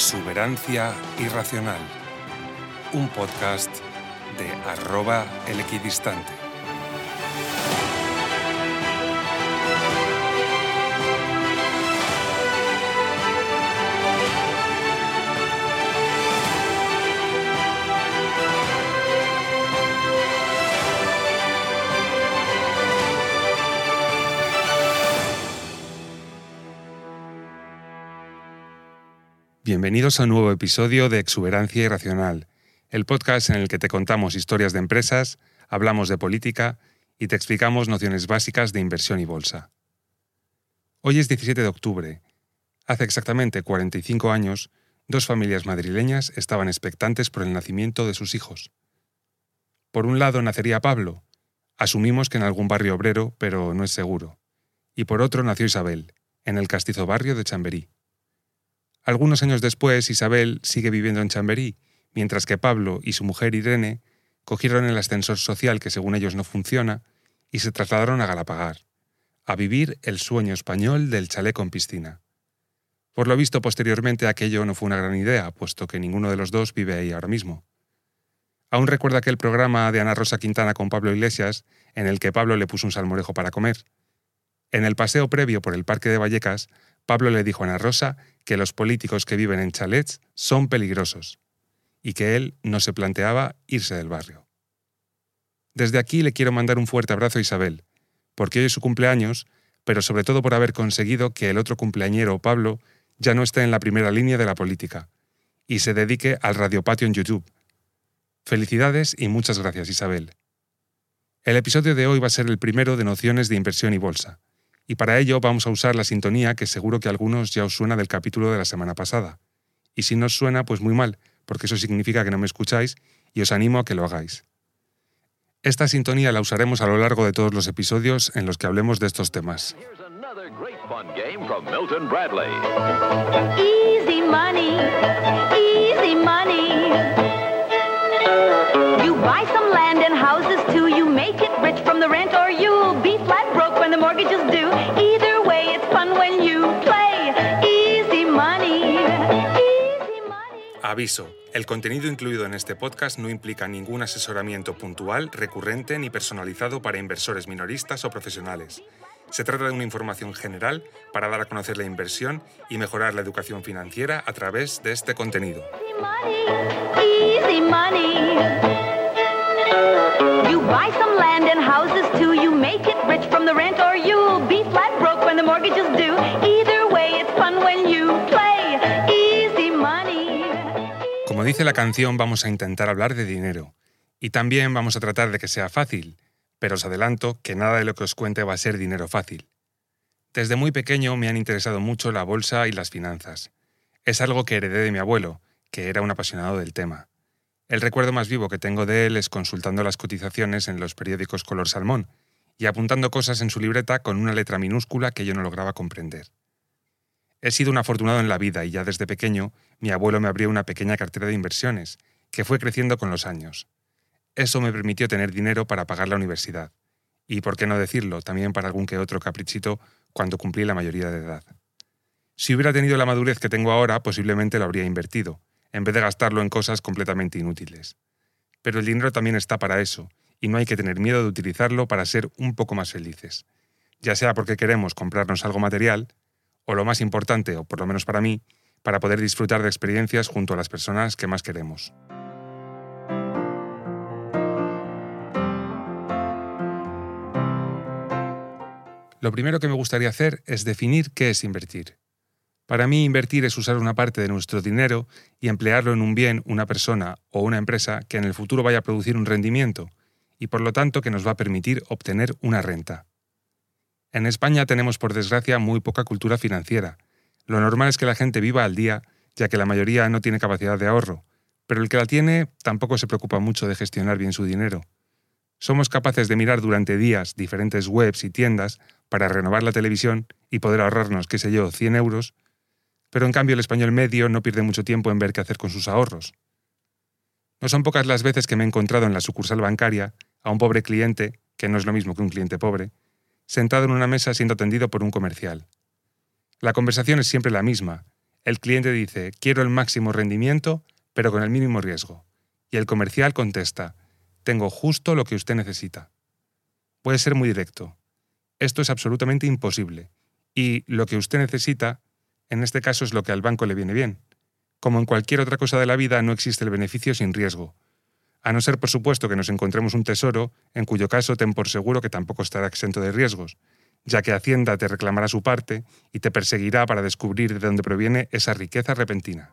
Exuberancia Irracional, un podcast de arroba el equidistante. Bienvenidos a un nuevo episodio de Exuberancia Irracional, el podcast en el que te contamos historias de empresas, hablamos de política y te explicamos nociones básicas de inversión y bolsa. Hoy es 17 de octubre. Hace exactamente 45 años, dos familias madrileñas estaban expectantes por el nacimiento de sus hijos. Por un lado nacería Pablo, asumimos que en algún barrio obrero, pero no es seguro. Y por otro nació Isabel, en el castizo barrio de Chamberí. Algunos años después, Isabel sigue viviendo en Chamberí, mientras que Pablo y su mujer Irene cogieron el ascensor social que según ellos no funciona y se trasladaron a Galapagar, a vivir el sueño español del chalet con piscina. Por lo visto, posteriormente aquello no fue una gran idea, puesto que ninguno de los dos vive ahí ahora mismo. Aún recuerda aquel programa de Ana Rosa Quintana con Pablo Iglesias, en el que Pablo le puso un salmorejo para comer. En el paseo previo por el Parque de Vallecas, Pablo le dijo a Ana Rosa que los políticos que viven en chalets son peligrosos y que él no se planteaba irse del barrio. Desde aquí le quiero mandar un fuerte abrazo a Isabel, porque hoy es su cumpleaños, pero sobre todo por haber conseguido que el otro cumpleañero, Pablo, ya no esté en la primera línea de la política y se dedique al radiopatio en YouTube. Felicidades y muchas gracias, Isabel. El episodio de hoy va a ser el primero de nociones de inversión y bolsa y para ello vamos a usar la sintonía que seguro que a algunos ya os suena del capítulo de la semana pasada. Y si no os suena, pues muy mal, porque eso significa que no me escucháis y os animo a que lo hagáis. Esta sintonía la usaremos a lo largo de todos los episodios en los que hablemos de estos temas. Easy money, easy money. You buy some land and houses too. You make it rich from the rent, or you'll be flat broke when the mortgage is due. Either way, it's fun when you play easy money. Easy money. Aviso. El contenido incluido en este podcast no implica ningún asesoramiento puntual, recurrente ni personalizado para inversores minoristas o profesionales. Se trata de una información general para dar a conocer la inversión y mejorar la educación financiera a través de este contenido. Easy money, easy money. Como dice la canción, vamos a intentar hablar de dinero. Y también vamos a tratar de que sea fácil, pero os adelanto que nada de lo que os cuente va a ser dinero fácil. Desde muy pequeño me han interesado mucho la bolsa y las finanzas. Es algo que heredé de mi abuelo, que era un apasionado del tema. El recuerdo más vivo que tengo de él es consultando las cotizaciones en los periódicos color salmón y apuntando cosas en su libreta con una letra minúscula que yo no lograba comprender. He sido un afortunado en la vida y ya desde pequeño mi abuelo me abrió una pequeña cartera de inversiones, que fue creciendo con los años. Eso me permitió tener dinero para pagar la universidad, y por qué no decirlo, también para algún que otro caprichito cuando cumplí la mayoría de edad. Si hubiera tenido la madurez que tengo ahora, posiblemente lo habría invertido, en vez de gastarlo en cosas completamente inútiles. Pero el dinero también está para eso, y no hay que tener miedo de utilizarlo para ser un poco más felices, ya sea porque queremos comprarnos algo material, o lo más importante, o por lo menos para mí, para poder disfrutar de experiencias junto a las personas que más queremos. Lo primero que me gustaría hacer es definir qué es invertir. Para mí, invertir es usar una parte de nuestro dinero y emplearlo en un bien, una persona o una empresa que en el futuro vaya a producir un rendimiento y por lo tanto que nos va a permitir obtener una renta. En España tenemos por desgracia muy poca cultura financiera. Lo normal es que la gente viva al día, ya que la mayoría no tiene capacidad de ahorro, pero el que la tiene tampoco se preocupa mucho de gestionar bien su dinero. Somos capaces de mirar durante días diferentes webs y tiendas para renovar la televisión y poder ahorrarnos, qué sé yo, 100 euros, pero en cambio el español medio no pierde mucho tiempo en ver qué hacer con sus ahorros. No son pocas las veces que me he encontrado en la sucursal bancaria a un pobre cliente, que no es lo mismo que un cliente pobre, sentado en una mesa siendo atendido por un comercial. La conversación es siempre la misma. El cliente dice, quiero el máximo rendimiento, pero con el mínimo riesgo. Y el comercial contesta, tengo justo lo que usted necesita. Puede ser muy directo. Esto es absolutamente imposible. Y lo que usted necesita, en este caso, es lo que al banco le viene bien. Como en cualquier otra cosa de la vida, no existe el beneficio sin riesgo. A no ser, por supuesto, que nos encontremos un tesoro, en cuyo caso ten por seguro que tampoco estará exento de riesgos, ya que Hacienda te reclamará su parte y te perseguirá para descubrir de dónde proviene esa riqueza repentina.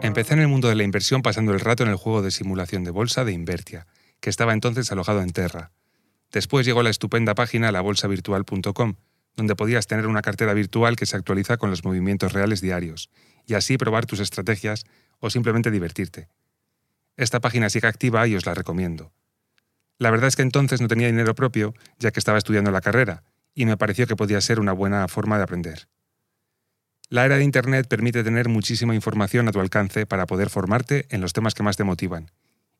Empecé en el mundo de la inversión pasando el rato en el juego de simulación de bolsa de Invertia, que estaba entonces alojado en Terra. Después llegó la estupenda página labolsavirtual.com, donde podías tener una cartera virtual que se actualiza con los movimientos reales diarios, y así probar tus estrategias o simplemente divertirte. Esta página sigue activa y os la recomiendo. La verdad es que entonces no tenía dinero propio, ya que estaba estudiando la carrera, y me pareció que podía ser una buena forma de aprender. La era de Internet permite tener muchísima información a tu alcance para poder formarte en los temas que más te motivan,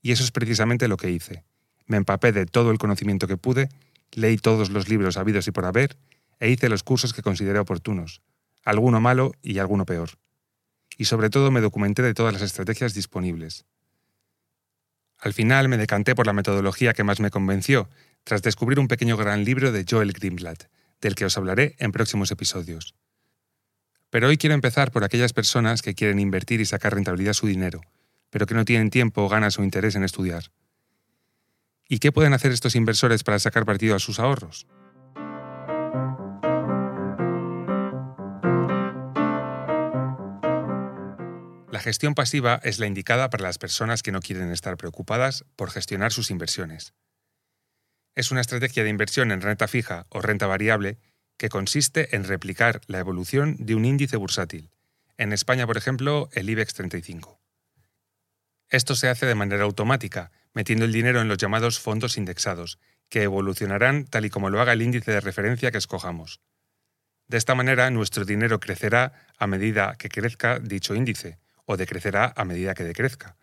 y eso es precisamente lo que hice. Me empapé de todo el conocimiento que pude, leí todos los libros habidos y por haber, e hice los cursos que consideré oportunos, alguno malo y alguno peor. Y sobre todo me documenté de todas las estrategias disponibles. Al final me decanté por la metodología que más me convenció, tras descubrir un pequeño gran libro de Joel Greenblatt, del que os hablaré en próximos episodios. Pero hoy quiero empezar por aquellas personas que quieren invertir y sacar rentabilidad su dinero, pero que no tienen tiempo, ganas o interés en estudiar. ¿Y qué pueden hacer estos inversores para sacar partido a sus ahorros? La gestión pasiva es la indicada para las personas que no quieren estar preocupadas por gestionar sus inversiones. Es una estrategia de inversión en renta fija o renta variable que consiste en replicar la evolución de un índice bursátil. En España, por ejemplo, el IBEX 35. Esto se hace de manera automática, metiendo el dinero en los llamados fondos indexados, que evolucionarán tal y como lo haga el índice de referencia que escojamos. De esta manera, nuestro dinero crecerá a medida que crezca dicho índice, o decrecerá a medida que decrezca.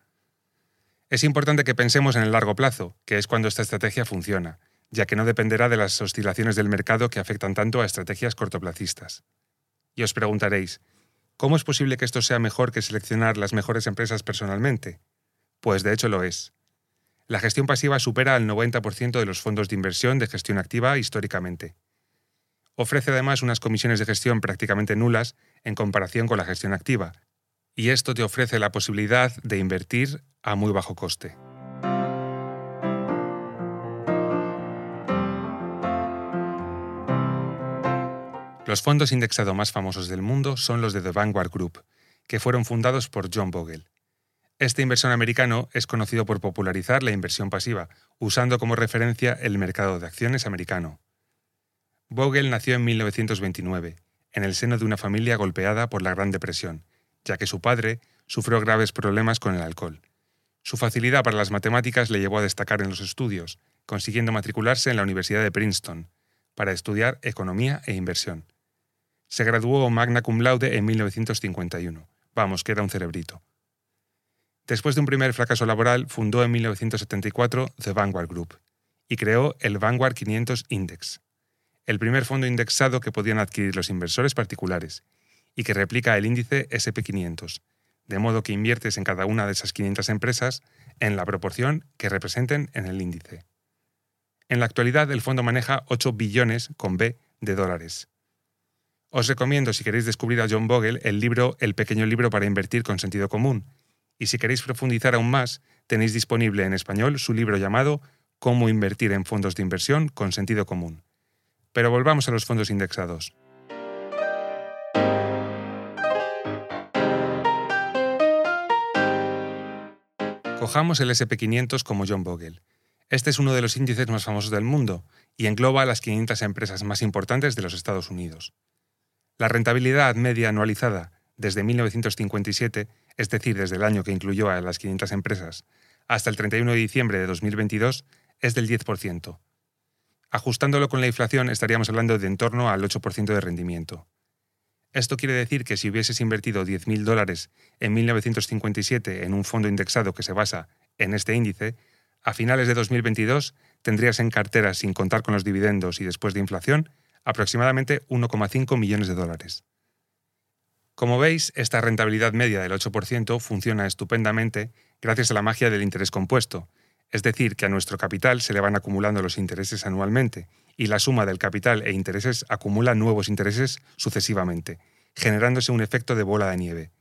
Es importante que pensemos en el largo plazo, que es cuando esta estrategia funciona, ya que no dependerá de las oscilaciones del mercado que afectan tanto a estrategias cortoplacistas. Y os preguntaréis, ¿cómo es posible que esto sea mejor que seleccionar las mejores empresas personalmente? Pues de hecho lo es. La gestión pasiva supera al 90% de los fondos de inversión de gestión activa históricamente. Ofrece además unas comisiones de gestión prácticamente nulas en comparación con la gestión activa, y esto te ofrece la posibilidad de invertir a muy bajo coste. Los fondos indexados más famosos del mundo son los de The Vanguard Group, que fueron fundados por John Bogle. Este inversor americano es conocido por popularizar la inversión pasiva, usando como referencia el mercado de acciones americano. Bogle nació en 1929, en el seno de una familia golpeada por la Gran Depresión, ya que su padre sufrió graves problemas con el alcohol. Su facilidad para las matemáticas le llevó a destacar en los estudios, consiguiendo matricularse en la Universidad de Princeton, para estudiar economía e inversión. Se graduó magna cum laude en 1951. Vamos, que era un cerebrito. Después de un primer fracaso laboral, fundó en 1974 The Vanguard Group y creó el Vanguard 500 Index, el primer fondo indexado que podían adquirir los inversores particulares y que replica el índice SP500, de modo que inviertes en cada una de esas 500 empresas en la proporción que representen en el índice. En la actualidad el fondo maneja 8 billones con B de dólares. Os recomiendo, si queréis descubrir a John Bogle, el libro El pequeño libro para invertir con sentido común. Y si queréis profundizar aún más, tenéis disponible en español su libro llamado Cómo invertir en fondos de inversión con sentido común. Pero volvamos a los fondos indexados. Cojamos el SP500 como John Bogle. Este es uno de los índices más famosos del mundo y engloba a las 500 empresas más importantes de los Estados Unidos. La rentabilidad media anualizada desde 1957, es decir, desde el año que incluyó a las 500 empresas, hasta el 31 de diciembre de 2022, es del 10%. Ajustándolo con la inflación estaríamos hablando de en torno al 8% de rendimiento. Esto quiere decir que si hubieses invertido 10.000 dólares en 1957 en un fondo indexado que se basa en este índice, a finales de 2022 tendrías en cartera sin contar con los dividendos y después de inflación aproximadamente 1,5 millones de dólares. Como veis, esta rentabilidad media del 8% funciona estupendamente gracias a la magia del interés compuesto, es decir, que a nuestro capital se le van acumulando los intereses anualmente y la suma del capital e intereses acumula nuevos intereses sucesivamente, generándose un efecto de bola de nieve.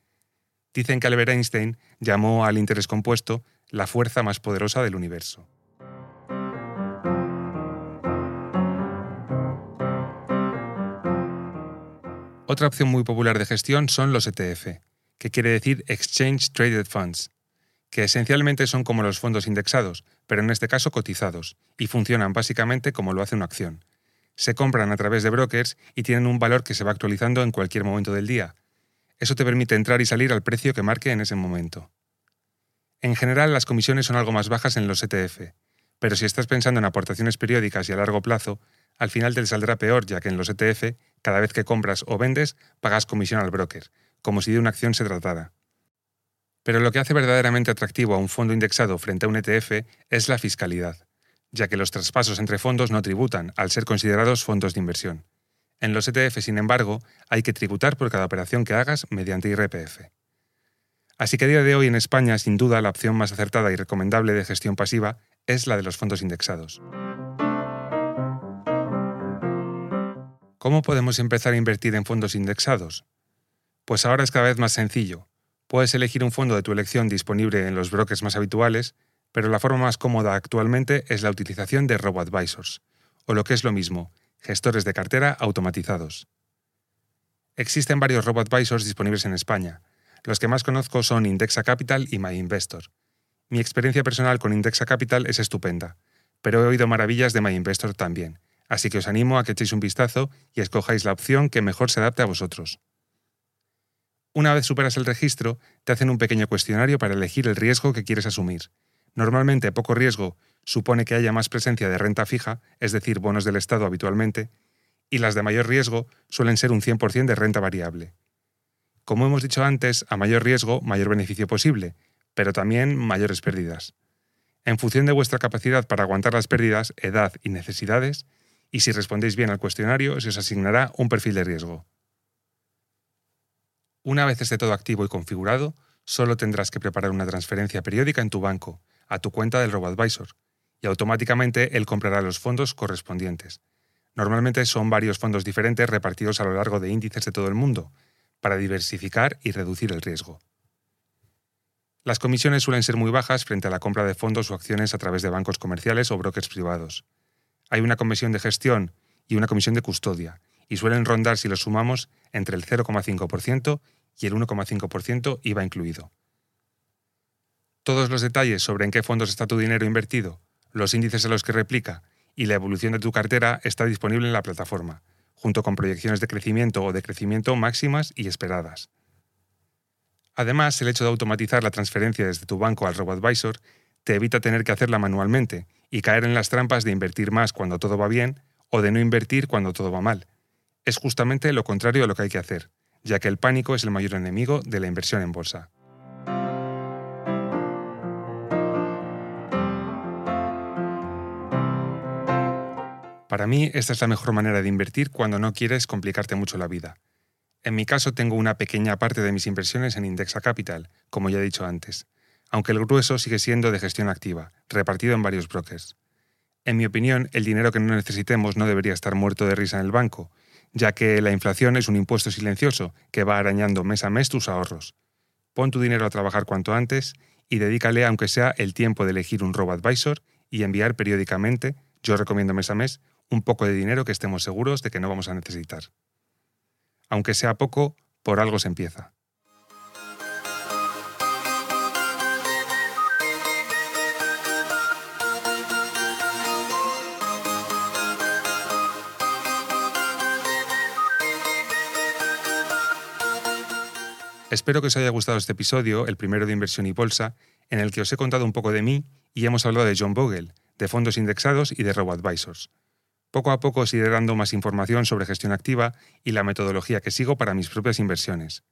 Dicen que Albert Einstein llamó al interés compuesto la fuerza más poderosa del universo. Otra opción muy popular de gestión son los ETF, que quiere decir Exchange Traded Funds, que esencialmente son como los fondos indexados, pero en este caso cotizados, y funcionan básicamente como lo hace una acción. Se compran a través de brokers y tienen un valor que se va actualizando en cualquier momento del día. Eso te permite entrar y salir al precio que marque en ese momento. En general, las comisiones son algo más bajas en los ETF, pero si estás pensando en aportaciones periódicas y a largo plazo, al final te saldrá peor, ya que en los ETF, cada vez que compras o vendes, pagas comisión al broker, como si de una acción se tratara. Pero lo que hace verdaderamente atractivo a un fondo indexado frente a un ETF es la fiscalidad, ya que los traspasos entre fondos no tributan, al ser considerados fondos de inversión. En los ETF, sin embargo, hay que tributar por cada operación que hagas mediante IRPF. Así que a día de hoy en España, sin duda, la opción más acertada y recomendable de gestión pasiva es la de los fondos indexados. ¿Cómo podemos empezar a invertir en fondos indexados? Pues ahora es cada vez más sencillo. Puedes elegir un fondo de tu elección disponible en los brokers más habituales, pero la forma más cómoda actualmente es la utilización de robo-advisors, o lo que es lo mismo, gestores de cartera automatizados. Existen varios robo-advisors disponibles en España. Los que más conozco son Indexa Capital y MyInvestor. Mi experiencia personal con Indexa Capital es estupenda, pero he oído maravillas de MyInvestor también, así que os animo a que echéis un vistazo y escojáis la opción que mejor se adapte a vosotros. Una vez superas el registro, te hacen un pequeño cuestionario para elegir el riesgo que quieres asumir. Normalmente poco riesgo supone que haya más presencia de renta fija, es decir, bonos del Estado habitualmente, y las de mayor riesgo suelen ser un 100% de renta variable. Como hemos dicho antes, a mayor riesgo, mayor beneficio posible, pero también mayores pérdidas. En función de vuestra capacidad para aguantar las pérdidas, edad y necesidades, y si respondéis bien al cuestionario se os asignará un perfil de riesgo. Una vez esté todo activo y configurado, solo tendrás que preparar una transferencia periódica en tu banco, a tu cuenta del RoboAdvisor, y automáticamente él comprará los fondos correspondientes. Normalmente son varios fondos diferentes repartidos a lo largo de índices de todo el mundo, para diversificar y reducir el riesgo. Las comisiones suelen ser muy bajas frente a la compra de fondos o acciones a través de bancos comerciales o brokers privados hay una comisión de gestión y una comisión de custodia, y suelen rondar, si los sumamos, entre el 0,5% y el 1,5% IVA incluido. Todos los detalles sobre en qué fondos está tu dinero invertido, los índices a los que replica y la evolución de tu cartera está disponible en la plataforma, junto con proyecciones de crecimiento o decrecimiento máximas y esperadas. Además, el hecho de automatizar la transferencia desde tu banco al RoboAdvisor te evita tener que hacerla manualmente y caer en las trampas de invertir más cuando todo va bien o de no invertir cuando todo va mal. Es justamente lo contrario de lo que hay que hacer, ya que el pánico es el mayor enemigo de la inversión en bolsa. Para mí, esta es la mejor manera de invertir cuando no quieres complicarte mucho la vida. En mi caso, tengo una pequeña parte de mis inversiones en Indexa Capital, como ya he dicho antes, aunque el grueso sigue siendo de gestión activa, repartido en varios brokers. En mi opinión, el dinero que no necesitemos no debería estar muerto de risa en el banco, ya que la inflación es un impuesto silencioso que va arañando mes a mes tus ahorros. Pon tu dinero a trabajar cuanto antes y dedícale, aunque sea el tiempo de elegir un robo-advisor y enviar periódicamente, yo recomiendo mes a mes, un poco de dinero que estemos seguros de que no vamos a necesitar. Aunque sea poco, por algo se empieza. Espero que os haya gustado este episodio, el primero de Inversión y Bolsa, en el que os he contado un poco de mí y hemos hablado de John Bogle, de fondos indexados y de robo-advisors. Poco a poco os iré dando más información sobre gestión activa y la metodología que sigo para mis propias inversiones.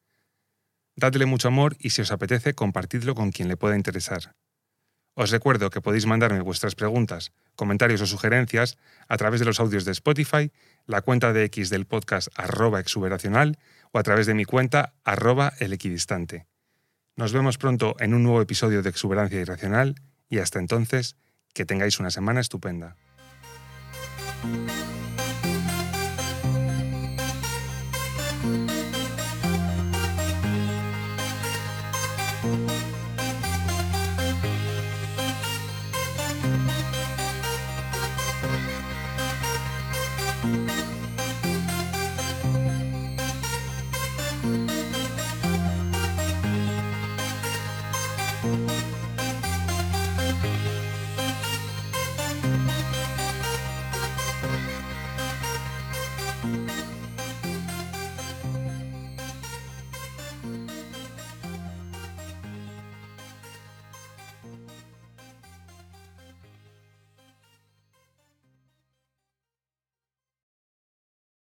Dadle mucho amor y si os apetece, compartidlo con quien le pueda interesar. Os recuerdo que podéis mandarme vuestras preguntas, comentarios o sugerencias a través de los audios de Spotify, la cuenta de X del podcast arroba exuberacional o a través de mi cuenta arroba el equidistante. Nos vemos pronto en un nuevo episodio de Exuberancia Irracional y hasta entonces, que tengáis una semana estupenda.